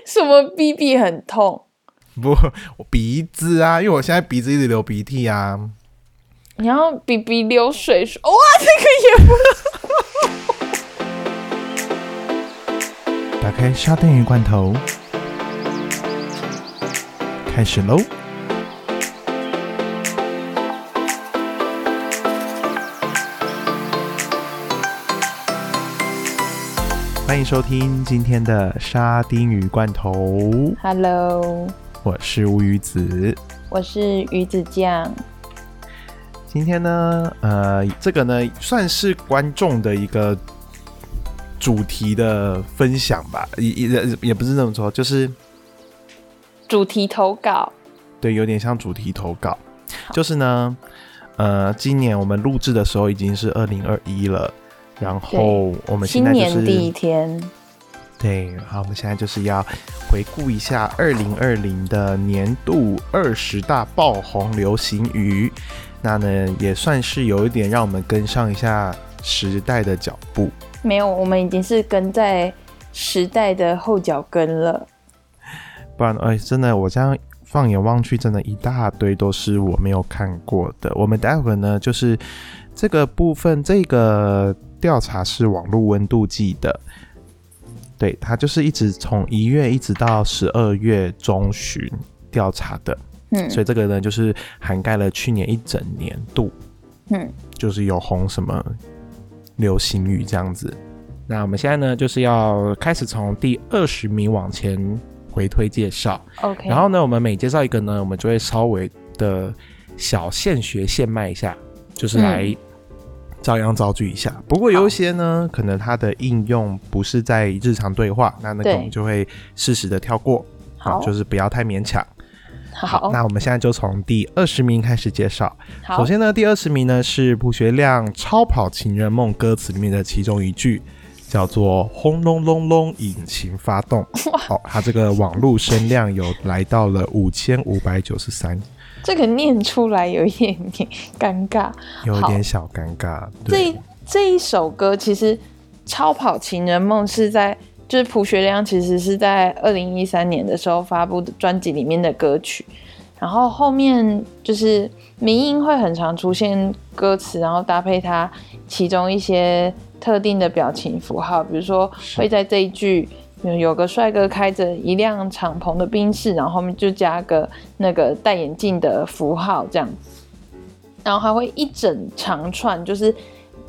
什么鼻鼻很痛？不，我鼻子啊，因为我现在鼻子一直流鼻涕啊。你要鼻鼻流水水，哇，这个也不。打开沙丁鱼罐头，开始喽。欢迎收听今天的沙丁鱼罐头。Hello，我是乌鱼子。我是鱼子酱。今天呢，呃，这个呢算是观众的一个主题的分享吧，也也也不是这么说，就是主题投稿，对，有点像主题投稿。就是呢，呃，今年我们录制的时候已经是二零二一了，然后我们现新在就是年第一天，对，好，我们现在就是要回顾一下二零二零的年度二十大爆红流行语，那呢也算是有一点让我们跟上一下时代的脚步。没有，我们已经是跟在时代的后脚跟了。不然，哎，真的，我这样放眼望去，真的一大堆都是我没有看过的。我们待会儿呢，就是这个部分，这个调查是网络温度计的，对，它就是一直从一月一直到十二月中旬调查的，嗯。所以这个呢，就是涵盖了去年一整年度，嗯，就是有红什么流行语这样子。那我们现在呢，就是要开始从第二十名往前回推介绍。OK，然后呢，我们每介绍一个呢，我们就会稍微的小现学现卖一下，就是来照样造句一下。不过有一些呢，可能它的应用不是在日常对话，那那个对我们就会适时的跳过，好，就是不要太勉强。好，那我们现在就从第二十名开始介绍。好，首先呢，第二十名呢是朴学亮《超跑情人梦》歌词里面的其中一句，叫做“轰隆隆隆，引擎发动”。好，它这个网络声量有来到了五千五百九十三，这个念出来有一点点尴尬。有点小尴尬。这，这一首歌其实《超跑情人梦》是在就是朴学亮其实是在二零一三年的时候发布的专辑里面的歌曲，然后后面就是民音会很常出现歌词，然后搭配它其中一些特定的表情符号，比如说会在这一句。有有个帅哥开着一辆敞篷的宾士，然后后面就加个那个戴眼镜的符号，这样子然后还会一整长串，就是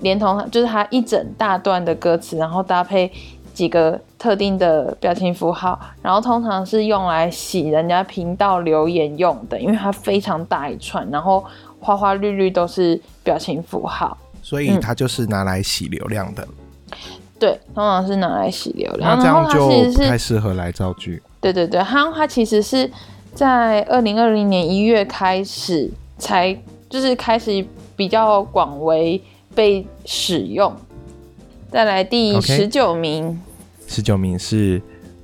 连同就是他一整大段的歌词，然后搭配几个特定的表情符号，然后通常是用来洗人家频道留言用的，因为它非常大一串，然后花花绿绿都是表情符号。所以它就是拿来洗流量的。对，通常是拿来洗流量，那这样就不太适合来造句。对对对，它它其实是在二零二零年一月开始才就是开始比较广为被使用。再来第十九名十九名是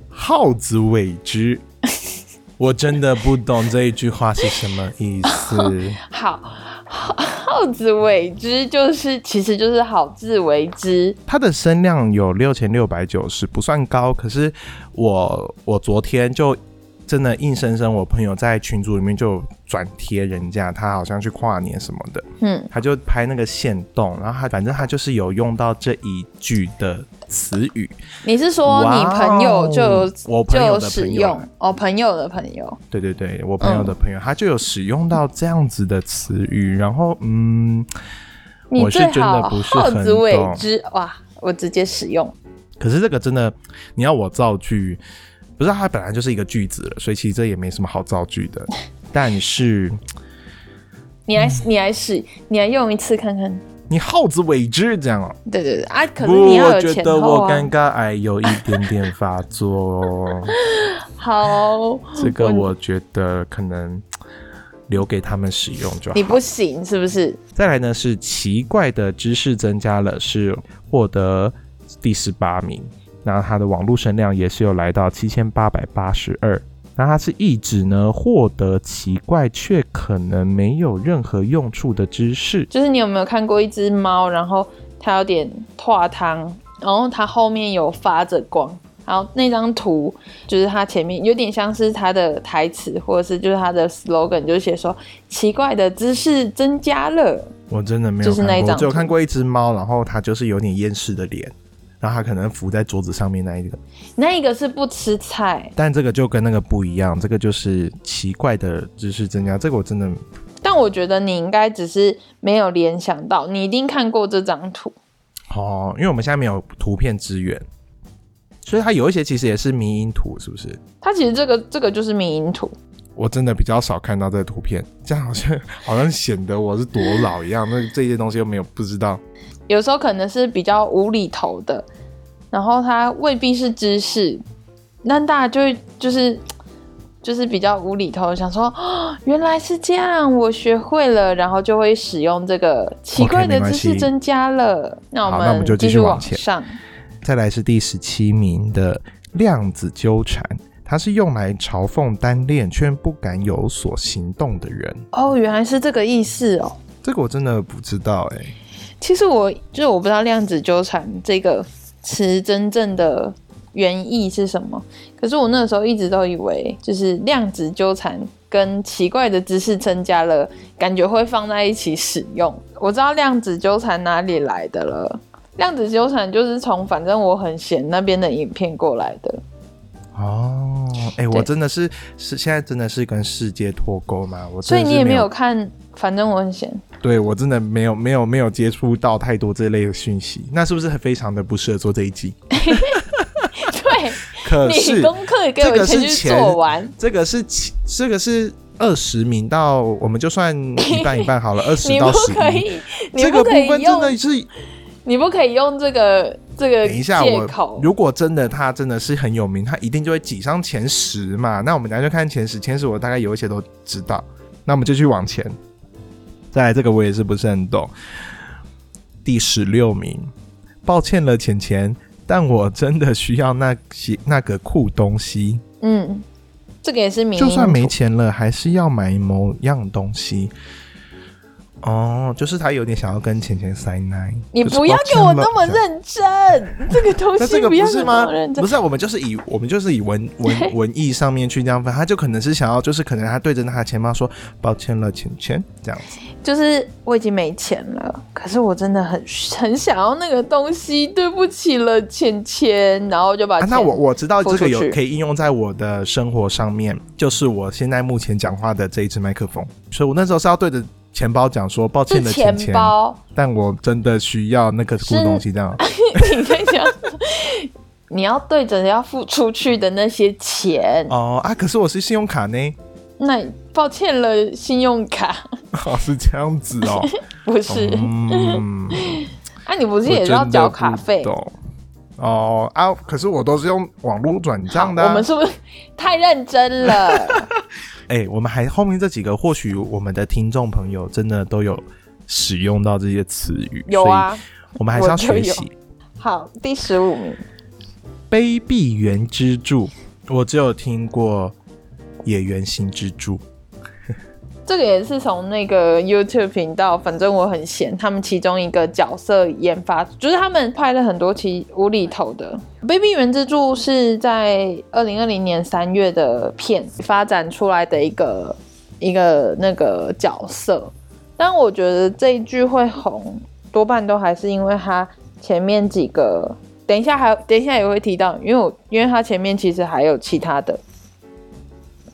耗子尾汁。我真的不懂这一句话是什么意思。好，好 好自为之就是其实就是好自为之。它的声量有六千六百九十，不算高。可是我我昨天就真的硬生生，我朋友在群组里面就转贴人家，他好像去跨年什么的，嗯，他就拍那个线动，然后他反正他就是有用到这一句的词语。你是说你朋友就我朋友就有使的朋友用哦，朋友的朋友，对对对，我朋友的朋友，他就有使用到这样子的词语，然后嗯，你我是真的不是很懂。之哇！我直接使用。可是这个真的，你要我造句，不是它本来就是一个句子了，所以其实这也没什么好造句的。但是你来，你来使，你来用一次看看。你耗子尾汁这样哦、对对对啊！可能，你要有我觉得我尴。尬癌有一点点发作哦，好，这个我觉得可能留给他们使用就好。你不行是不是？再来呢是奇怪的知识增加了，是获得第十八名。那它的网络声量也是有来到七千八百八十二。那它是意指呢获得奇怪却可能没有任何用处的知识。就是你有没有看过一只猫，然后它有点化汤，然后它后面有发着光，然后那张图就是它前面有点像是它的台词，或者是就是它的 slogan，就写说奇怪的知识增加了。我真的没有看过，我只有看过一只猫，然后它就是有点厌世的脸，然后它可能浮在桌子上面那一个。那一个是不吃菜，但这个就跟那个不一样，这个就是奇怪的知识增加。这个我真的，但我觉得你应该只是没有联想到，你一定看过这张图。哦，因为我们现在没有图片资源。所以它有一些其实也是迷因图，是不是？它其实这个这个就是迷因图。我真的比较少看到这个图片，这样好像 好像显得我是多老一样。那这些东西又没有不知道。有时候可能是比较无厘头的，然后它未必是知识，那大家就会就是就是比较无厘头，想说哦，原来是这样，我学会了，然后就会使用这个奇怪的知识增加了。那我们就继续往前上。再来是第十七名的量子纠缠，它是用来嘲讽单恋却不敢有所行动的人。哦，原来是这个意思哦。这个我真的不知道哎。其实我就是我不知道量子纠缠这个词真正的原意是什么。可是我那个时候一直都以为，就是量子纠缠跟奇怪的知识增加了，感觉会放在一起使用。我知道量子纠缠哪里来的了。量子纠缠就是从反正我很闲那边的影片过来的。哦，哎，我真的是是现在真的是跟世界脱钩吗？我所以你也没有看，反正我很闲。对我真的没有没有没有接触到太多这类的讯息，那是不是非常的不适合做这一季？对，可是功课给我先去做完。这个是这个是二十名到，我们就算一半一半好了，二十到十一。这个部分真的是。你不可以用这个这个等一下我。如果真的他真的是很有名，他一定就会挤上前十嘛。那我们等下就看前十，前十我大概有一些都知道。那我们就去往前。再来这个我也是不是很懂。第十六名，抱歉了，浅浅，但我真的需要那些那个酷东西。嗯，这个也是名。就算没钱了，还是要买某样东西。哦，就是他有点想要跟钱钱塞奶。你不要给我那么认真，这个东西不要那么认真？不是，我们就是以我们就是以文 文文艺上面去这样分，他就可能是想要，就是可能他对着他的钱包说抱歉了，钱钱这样子。就是我已经没钱了，可是我真的很很想要那个东西，对不起了，钱钱，然后就把那我我知道这个有可以应用在我的生活上面，就是我现在目前讲话的这一支麦克风，所以我那时候是要对着。钱包讲说抱歉的钱钱，但我真的需要那个酷东西，这样。你在讲，你要对着要付出去的那些钱哦啊！可是我是信用卡呢。那抱歉了，信用卡。哦，是这样子哦。不是。嗯。啊，你不是也要缴卡费？哦啊！可是我都是用网络转账的。我们是不是太认真了？哎，我们还后面这几个，或许我们的听众朋友真的都有使用到这些词语。有啊，我们还是要学习。好，第十五名，卑鄙原之助，我只有听过野原新之助。这个也是从那个 YouTube 频道，反正我很闲。他们其中一个角色研发，就是他们拍了很多期无厘头的《Baby 原之助》，是在二零二零年三月的片发展出来的一个一个那个角色。但我觉得这一句会红，多半都还是因为他前面几个，等一下还等一下也会提到，因为我因为他前面其实还有其他的。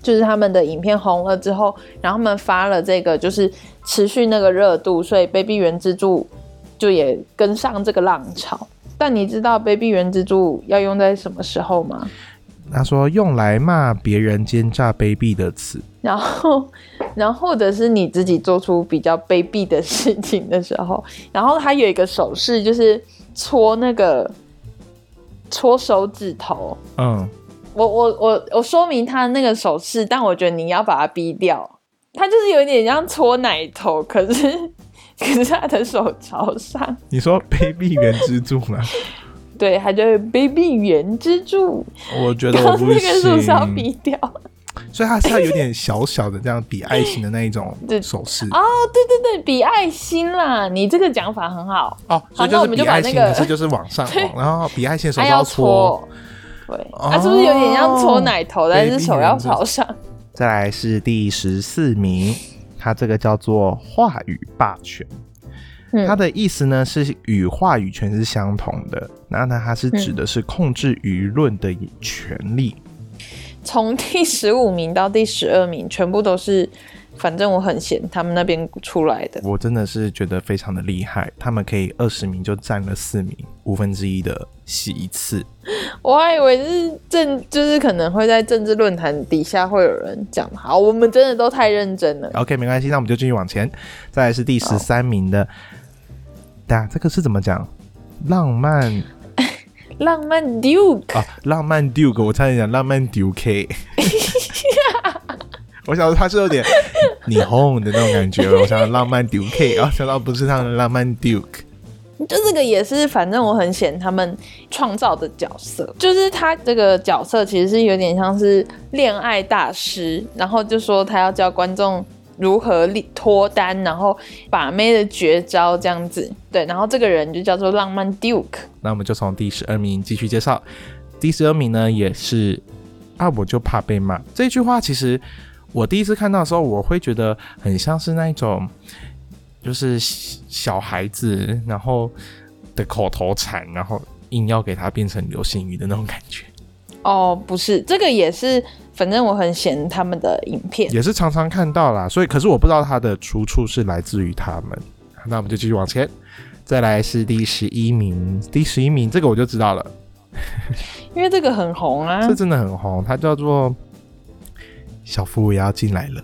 就是他们的影片红了之后，然后他们发了这个，就是持续那个热度，所以 Baby 原之助就也跟上这个浪潮。但你知道 Baby 原之助要用在什么时候吗？他说用来骂别人奸诈卑鄙的词，然后，然后或者是你自己做出比较卑鄙的事情的时候，然后他有一个手势，就是搓那个搓手指头，嗯。我我我我说明他那个手势，但我觉得你要把它逼掉。他就是有点像搓奶头，可是可是他的手朝上。你说 “baby 圆支柱”吗？对，他就是 “baby 圆支柱”。我觉得我不行。是要逼掉，所以他是要有点小小的这样比爱心的那一种 手势。哦，对对对，比爱心啦！你这个讲法很好。哦，所以就是比爱心，可是就是往上，然后比爱心的手要搓。对，它是不是有点像搓奶头，但是手要朝上？再来是第十四名，它这个叫做话语霸权。嗯它的意思呢是与话语权是相同的，那它它是指的是控制舆论的权利。从第十五名到第十二名，全部都是，反正我很闲，他们那边出来的。我真的是觉得非常的厉害，他们可以二十名就占了四名，五分之一的席次。我还以为是政，就是可能会在政治论坛底下会有人讲。好，我们真的都太认真了。OK，没关系，那我们就继续往前。再来是第十三名的，对啊，这个是怎么讲？浪漫 浪漫 Duke，啊，浪漫 Duke，我差点讲浪漫 Duke。我想说他是有点 霓虹的那种感觉，我想到浪漫 Duke，然后想到不是他的浪漫 Duke。就这个也是，反正我很喜欢他们创造的角色，就是他这个角色其实是有点像是恋爱大师，然后就说他要教观众如何立脱单，然后把妹的绝招这样子。对，然后这个人就叫做浪漫 Duke。那我们就从第十二名继续介绍。第十二名呢，也是啊，我就怕被骂这句话。其实我第一次看到的时候，我会觉得很像是那一种，就是小小孩子然后的口头禅，然后硬要给它变成流行语的那种感觉，哦，不是，这个也是，反正我很嫌他们的影片。也是常常看到啦。所以，可是我不知道它的出处是来自于他们。那我们就继续往前，再来是第十一名，第十一名这个我就知道了。因为这个很红啊 这，真的很红，它叫做“小夫也要进来了”。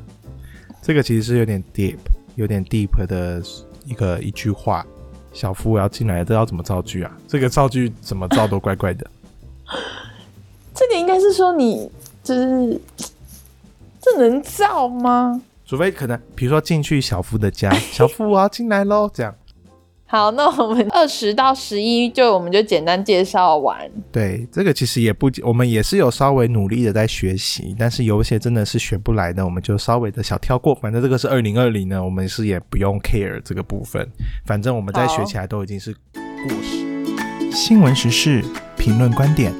这个其实是有点 deep、有点 deep 的一个一句话。小夫我要进来了，这要怎么造句啊？这个造句怎么造都怪怪的。这个应该是说你就是这能造吗？除非可能，比如说进去小夫的家，小夫我要进来喽，这样。好，那我们 二十到十一就我们就简单介绍完。对，这个其实也不，我们也是有稍微努力的在学习，但是有一些真的是学不来的，我们就稍微的小跳过。反正这个是二零二零呢，我们是也不用 care 这个部分，反正我们在学起来都已经是过时。新闻时事评论观点，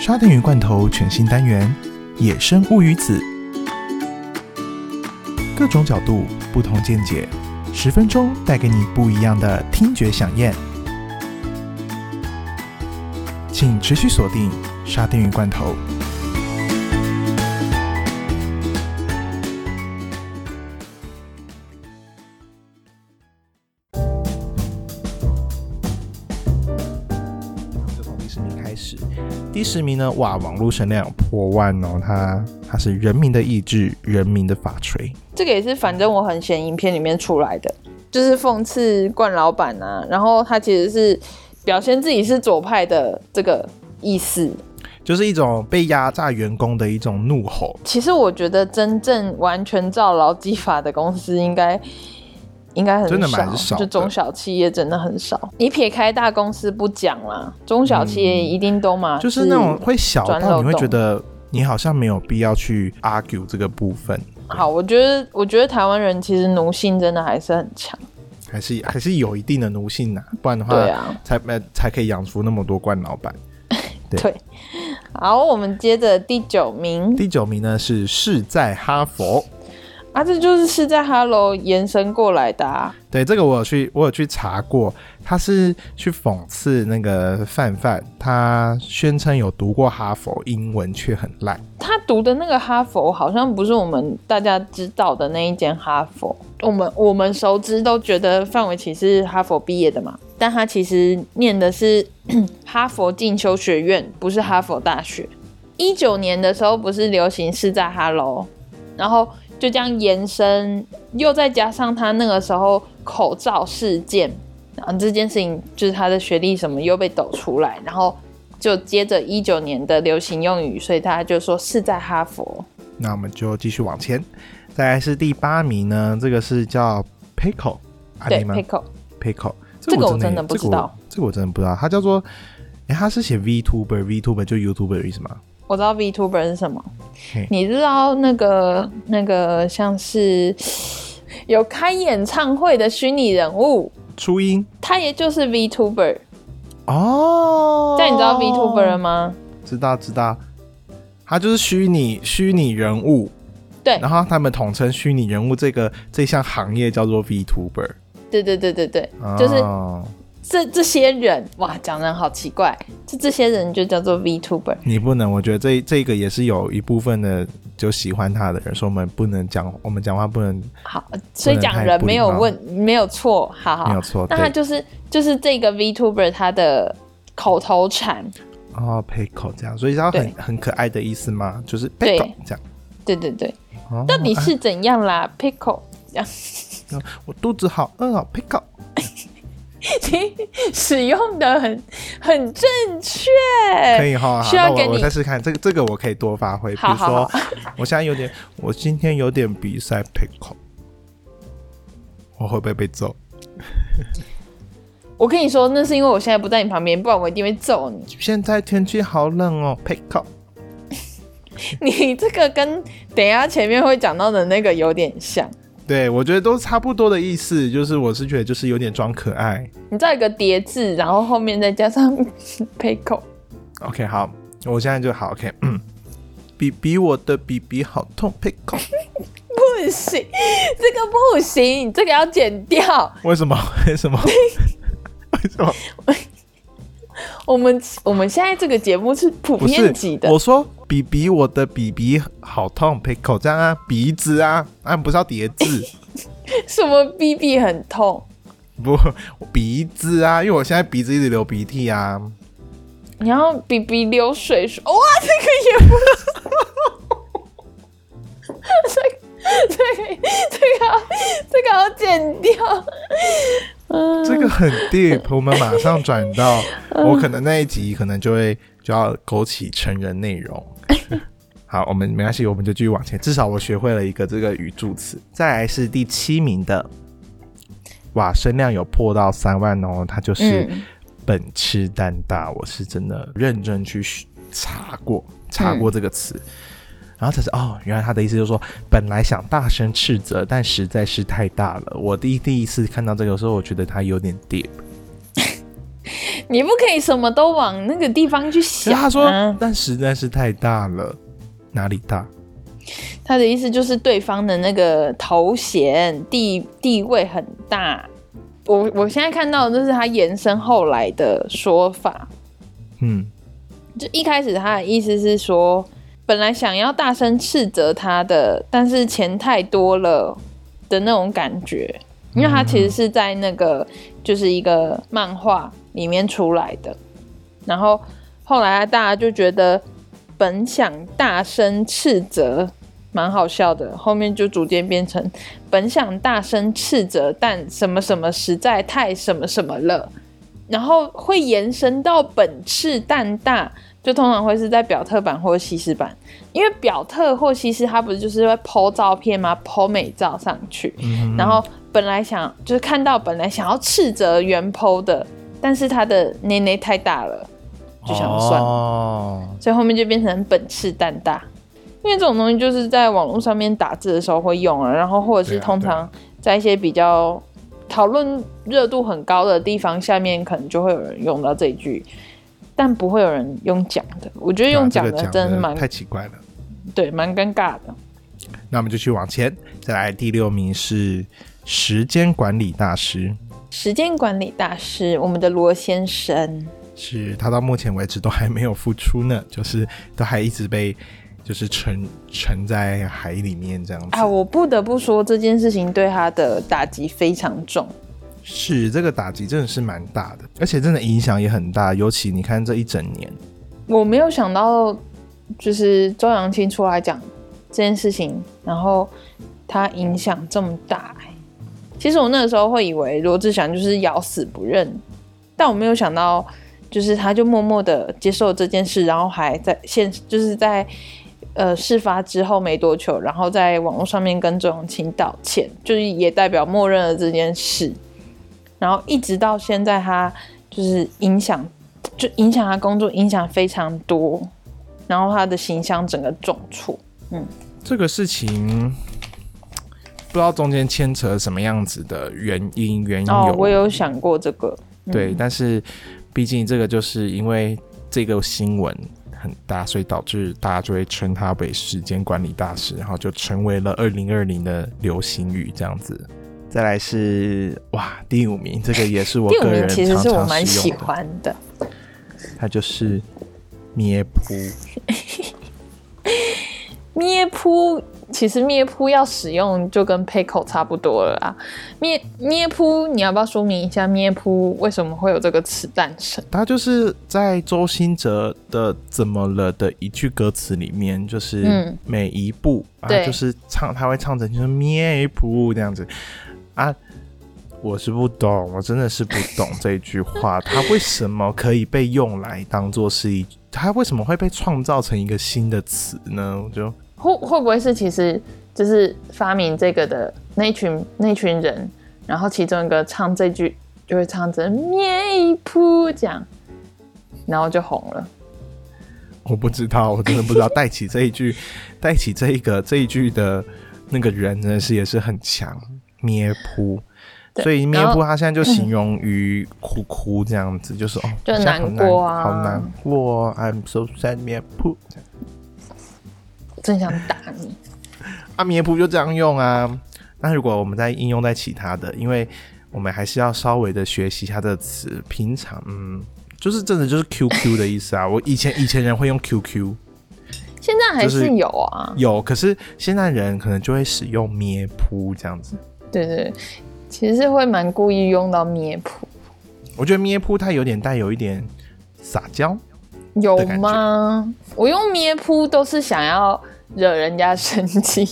沙丁鱼罐头全新单元《野生乌鱼子》，各种角度，不同见解。十分钟带给你不一样的听觉飨宴，请持续锁定沙丁鱼罐头。第十名呢，哇，网络声量有破万哦，它它是人民的意志，人民的法锤。这个也是，反正我很嫌影片里面出来的，就是讽刺冠老板啊，然后他其实是表现自己是左派的这个意思。就是一种被压榨员工的一种怒吼。其实我觉得真正完全照劳基法的公司应该应该很少，真的蛮少的就中小企业真的很少。你撇开大公司不讲啦，中小企业一定都嘛、嗯就是那种会小到你会觉得你好像没有必要去 argue 这个部分，好，我觉得我觉得台湾人其实奴性真的还是很强。还是还是有一定的奴性呐、不然的话，对啊，才呃才可以养出那么多冠老板。对对。好，我们接着第九名第九名呢是是在哈佛，啊，这就是是在 Hello 延伸过来的、啊。对这个我有去我有去查过，他是去讽刺那个范范，他宣称有读过哈佛，英文却很烂。他读的那个哈佛好像不是我们大家知道的那一间哈佛，我们我们熟知都觉得范玮琪是哈佛毕业的嘛，但他其实念的是 哈佛进修学院，不是哈佛大学。一九年的时候不是流行是在 Hello，然后就这样延伸，又再加上他那个时候口罩事件，然后这件事情就是他的学历什么又被抖出来，然后就接着一九年的流行用语，所以他就说是在哈佛。那我们就继续往前，再来是第八名呢，这个是叫 Pickle，阿对吗，Pickle，？Pickle，这个我真真的不知道这个我，这个我真的不知道，他叫做，哎，他是写 VTuber，VTuber 就 YouTuber 的意思吗？我知道 VTuber 是什么，你知道那个那个像是有开演唱会的虚拟人物，初音。他也就是 VTuber。哦，但你知道 VTuber 了吗？知道知道，他就是虚拟虚拟人物，对。然后他们统称虚拟人物这个这项行业叫做 VTuber，对对对对对，就是哦这这些人，哇，讲人好奇怪，这这些人就叫做 VTuber。你不能，我觉得这这个也是有一部分的就喜欢他的人说我们不能讲，我们讲话不能好，所以讲人没有问，没有错，好好没有。错，那他就是就是这个 VTuber 他的口头禅，哦，pickle 这样，所以它很对很可爱的意思吗？就是对 pickle 这样。对对对，哦到底是怎样啦？Pickle，这样 我肚子好饿哦，pickle。你使用的很很正确，可以哈，需要给你那我我再试看这个这个我可以多发挥，比如好好说好我现在有点，我今天有点比赛 pickle，我会不会被揍？我跟你说，那是因为我现在不在你旁边，不然我一定会揍你。现在天气好冷哦，pickle。你这个跟等一下前面会讲到的那个有点像。对，我觉得都差不多的意思，就是我是觉得就是有点装可爱。你再一个叠字，然后后面再加上 pickle，OK，好，我现在就好 OK，嗯，比比我的比比好痛，pickle。不行，这个不行，这个要剪掉。为什么？为什么？为什么？我们我们现在这个节目是普遍级的，我说比比我的比比好痛，pickle 这样啊，鼻子啊，啊不是要叠字，什么 BB 很痛，不鼻子啊，因为我现在鼻子一直流鼻涕啊。然后鼻鼻流水说，哇，这个也不是，这个这个这个这个要剪掉。嗯，这个很 deep，我们马上转到，我可能那一集可能就会就要勾起成人内容。好，我们没关系，我们就继续往前。至少我学会了一个这个语助词。再来是第七名的，哇，声量有破到三万哦，它就是嗯本吃蛋大。我是真的认真去查过查过这个词。然后才是哦，原来他的意思就是说，本来想大声斥责，但实在是太大了。我第一第一次看到这个时候，我觉得他有点 deep。你不可以什么都往那个地方去想、啊。他说，但实在是太大了，哪里大？他的意思就是对方的那个头衔地地位很大。我我现在看到的，就是他延伸后来的说法。嗯，就一开始他的意思是说，本来想要大声斥责他的，但是钱太多了的那种感觉，因为他其实是在那个就是一个漫画里面出来的，然后后来大家就觉得本想大声斥责。蛮好笑的，后面就逐渐变成本想大声斥责，但什么什么实在太什么什么了，然后会延伸到本斥但大，就通常会是在表特版或西施版，因为表特或西施它不是就是会 PO 照片吗？PO 美照上去，然后本来想就是看到本来想要斥责原 PO 的，但是他的内内太大了，就想算了，哦，所以后面就变成本斥但大。因为这种东西就是在网络上面打字的时候会用啊，然后或者是通常在一些比较讨论热度很高的地方下面，可能就会有人用到这一句，但不会有人用讲的。我觉得用讲的真的是蛮、太奇怪了。对，蛮尴尬的。那我们就去往前，再来第六名是时间管理大师，时间管理大师，我们的罗先生，是他到目前为止都还没有复出呢，就是都还一直被就是沉沉在海里面这样子。啊，我不得不说这件事情对他的打击非常重。是这个打击真的是蛮大的，而且真的影响也很大，尤其你看这一整年，我没有想到，就是周扬青出来讲这件事情，然后他影响这么大、欸。其实我那个时候会以为罗志祥就是咬死不认，但我没有想到，就是他就默默的接受这件事，然后还在现就是在呃事发之后没多久，然后在网络上面跟周扬青道歉，就是也代表默认了这件事。然后一直到现在，他就是影响，就影响他工作，影响非常多，然后他的形象整个重挫。这个事情不知道中间牵扯什么样子的原因缘由，哦，我有想过这个，对，但是毕竟这个就是因为这个新闻很大，所以导致大家就会称他为时间管理大师，然后就成为了二零二零的流行语这样子。再来是哇，第五名，这个也是我 个人其实是我蛮喜欢的。它就是咩扑。咩扑其实咩扑要使用就跟 p 口差不多了啊。咩咩扑，你要不要说明一下咩扑为什么会有这个词诞生？它就是在周兴哲的《怎么了》的一句歌词里面，就是嗯每一步啊，就是唱，他会唱成就是咩噗这样子啊。我是不懂，我真的是不懂 这一句话，它为什么可以被用来当做是一，它为什么会被创造成一个新的词呢？我就会会不会是其实就是发明这个的那一群那群人，然后其中一个唱这句就会唱成咩扑这样，然后就红了。我不知道，我真的不知道带起这一句，带起这一个这一句的那个人真的是也是很强，咩噗。所以咩然后噗，他现在就形容于哭哭这样子，就是哦，就难过啊好难过，I'm so sad，咩噗。真想打你。啊，咩噗就这样用啊。那如果我们再应用在其他的，因为我们还是要稍微的学习它的词，平常嗯，就是真的就是 QQ 的意思啊。我以前以前人会用 QQ，现在还是是有啊，有，可是现在人可能就会使用咩噗这样子。对对，对其实是会蛮故意用到咩扑，我觉得咩噗它有点带有一点撒娇，有吗？我用咩扑都是想要惹人家生气。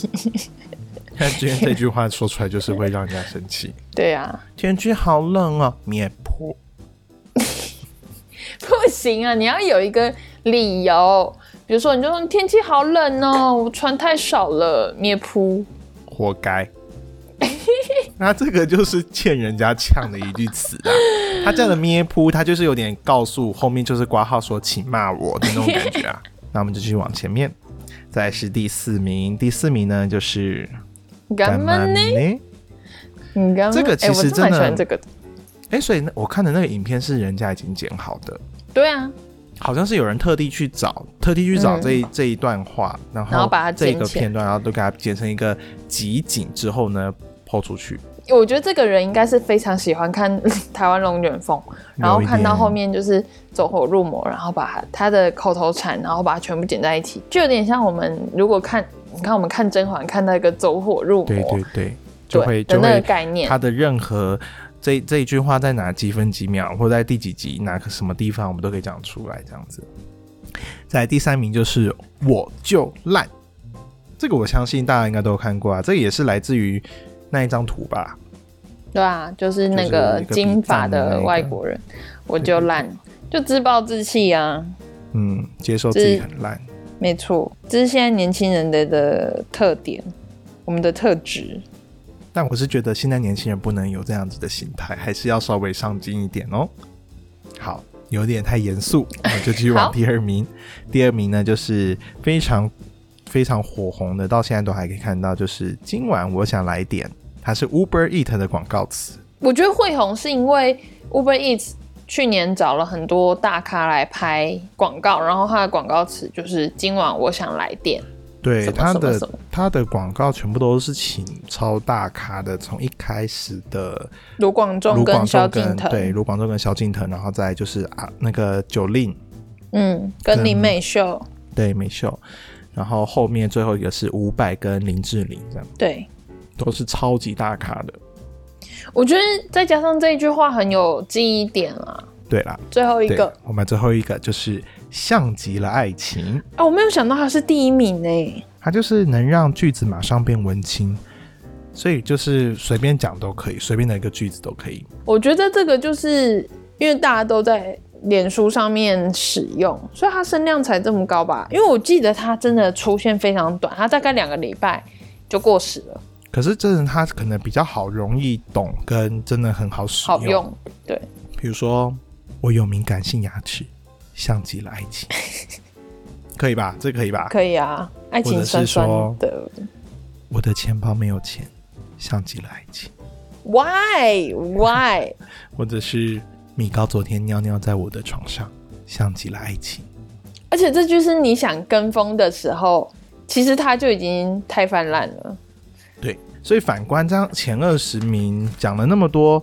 但今天这句话说出来就是会让人家生气。对啊，天气好冷哦，咩噗。不行啊，你要有一个理由，比如说你就说天气好冷哦，我穿太少了，咩扑。活该。那这个就是欠人家呛的一句词啊！他这样的咩噗，他就是有点告诉后面就是挂号说请骂我的那种感觉啊。那我们就继续往前面，再是第四名，第四名呢就是干嘛呢？你？这个其实真的。哎、所以那我看的那个影片是人家已经剪好的，对啊，好像是有人特地去找，特地去找嗯这一、这一段话，然后把它这个片段，然后都给它剪成一个集锦之后呢，抛出去。我觉得这个人应该是非常喜欢看 台湾龙卷风，然后看到后面就是走火入魔，然后把他他的口头禅，然后把它全部剪在一起，就有点像我们如果看，你看我们看甄嬛看到一个走火入魔，对对对，就会的那个概念他。的任何这这一句话在哪几分几秒，或在第几集哪个什么地方，我们都可以讲出来，这样子。在第三名就是我就烂，这个我相信大家应该都有看过啊，这个也是来自于那一张图吧？对啊，就是那个金发的外国人，我就烂，就自暴自弃啊，嗯，接受自己很烂。没错，这是现在年轻人的的特点，我们的特质。但我是觉得现在年轻人不能有这样子的心态，还是要稍微上进一点哦。好，有点太严肃，我们就继续往第二名。第二名呢，就是非常非常火红的，到现在都还可以看到，就是今晚我想来点，它是 Uber Eat 的广告词。我觉得会红是因为 Uber Eats 去年找了很多大咖来拍广告，然后它的广告词就是“今晚我想来电对它的它的广告全部都是请超大咖的，从一开始的”，卢广仲跟萧敬腾。对，卢广仲跟萧敬腾，然后再就是啊那个九令。嗯，跟跟林美秀，对美秀，然后后面最后一个是伍佰跟林志玲，这样。对都是超级大咖的。我觉得再加上这一句话很有记忆点啊。对啦，最后一个，我们最后一个就是像极了爱情，啊，我没有想到他是第一名呢。它就是能让句子马上变文青，所以就是随便讲都可以，随便的一个句子都可以。我觉得这个就是因为大家都在脸书上面使用，所以它声量才这么高吧？因为我记得它真的出现非常短，它大概两个礼拜就过时了，可是真的他可能比较好，容易懂，跟真的很好使好用。对，比如说，我有敏感性牙齿，像极了爱情，可以吧？这可以吧？可以啊，爱情酸酸的。我的钱包没有钱，像极了爱情，Why Why？或者是米高昨天尿尿在我的床上，像极了爱情。而且这就是你想跟风的时候，其实它就已经太泛滥了。对，所以反观这样前二十名讲了那么多，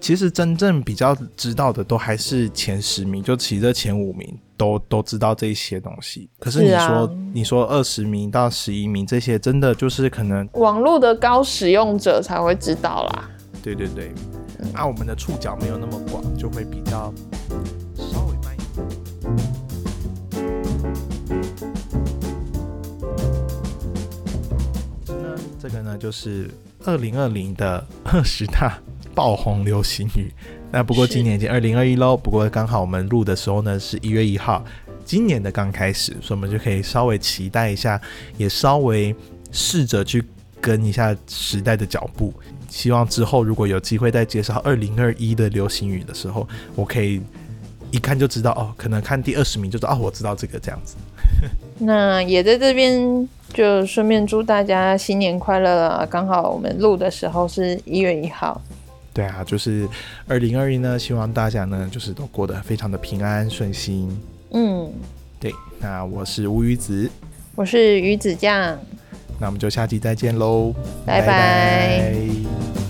其实真正比较知道的都还是前十名，就其实这前五名都都知道这些东西。可是你说、你说二十名到十一名这些，真的就是可能网络的高使用者才会知道啦。对对对，啊，我们的触角没有那么广，就会比较这个呢就是二零二零的二十大爆红流行语。那不过今年已经二零二一喽，不过刚好我们录的时候呢是一月一号，今年的刚开始，所以我们就可以稍微期待一下，也稍微试着去跟一下时代的脚步。希望之后如果有机会再介绍二零二一的流行语的时候，我可以一看就知道哦，可能看第二十名就知道哦，我知道这个这样子。那也在这边就顺便祝大家新年快乐了！刚好我们录的时候是一月一号。对啊，就是二零二一呢，希望大家呢就是都过得非常的平安顺心。嗯，对，那我是乌鱼子，我是鱼子酱。那我们就下期再见喽，拜拜拜